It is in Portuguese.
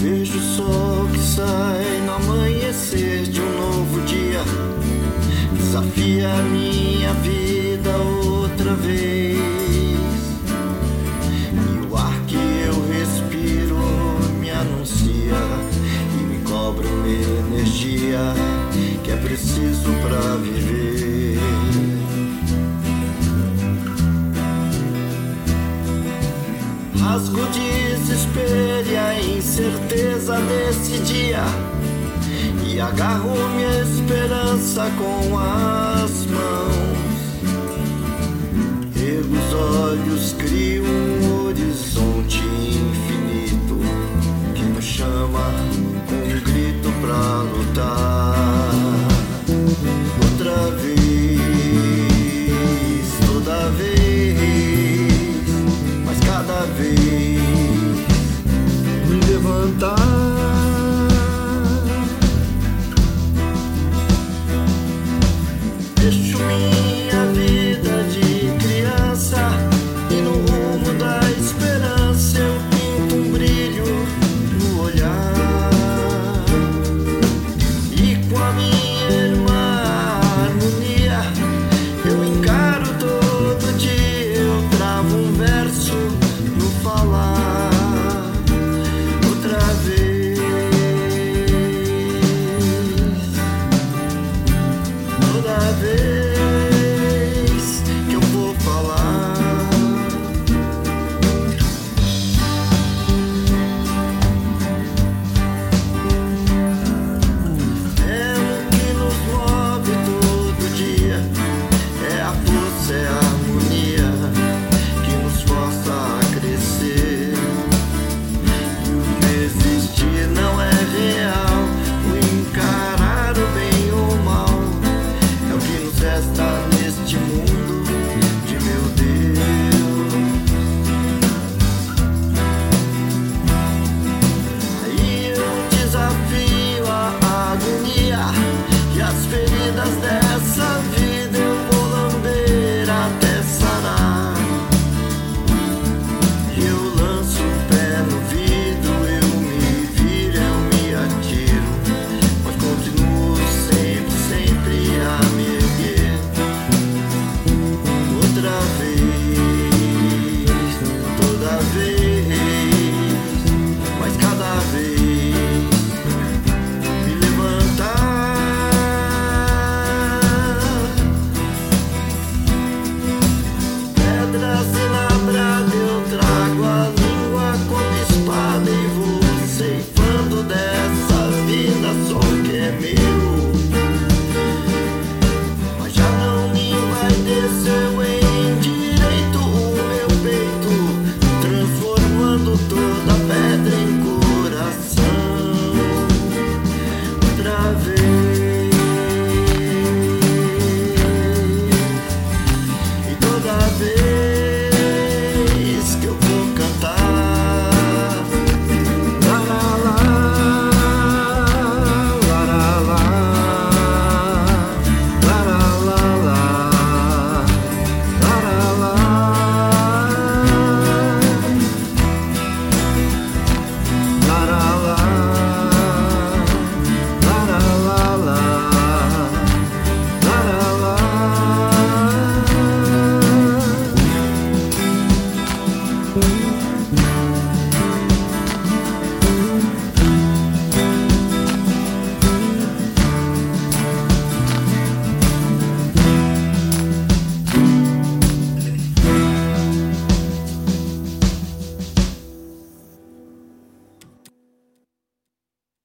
Vejo o sol que sai no amanhecer de um novo dia. Desafia a minha vida outra vez. E o ar que eu respiro me anuncia e me cobra uma energia que é preciso para viver. Rasgo o desespero e a incerteza desse dia. E agarro minha esperança com as mãos. levantar.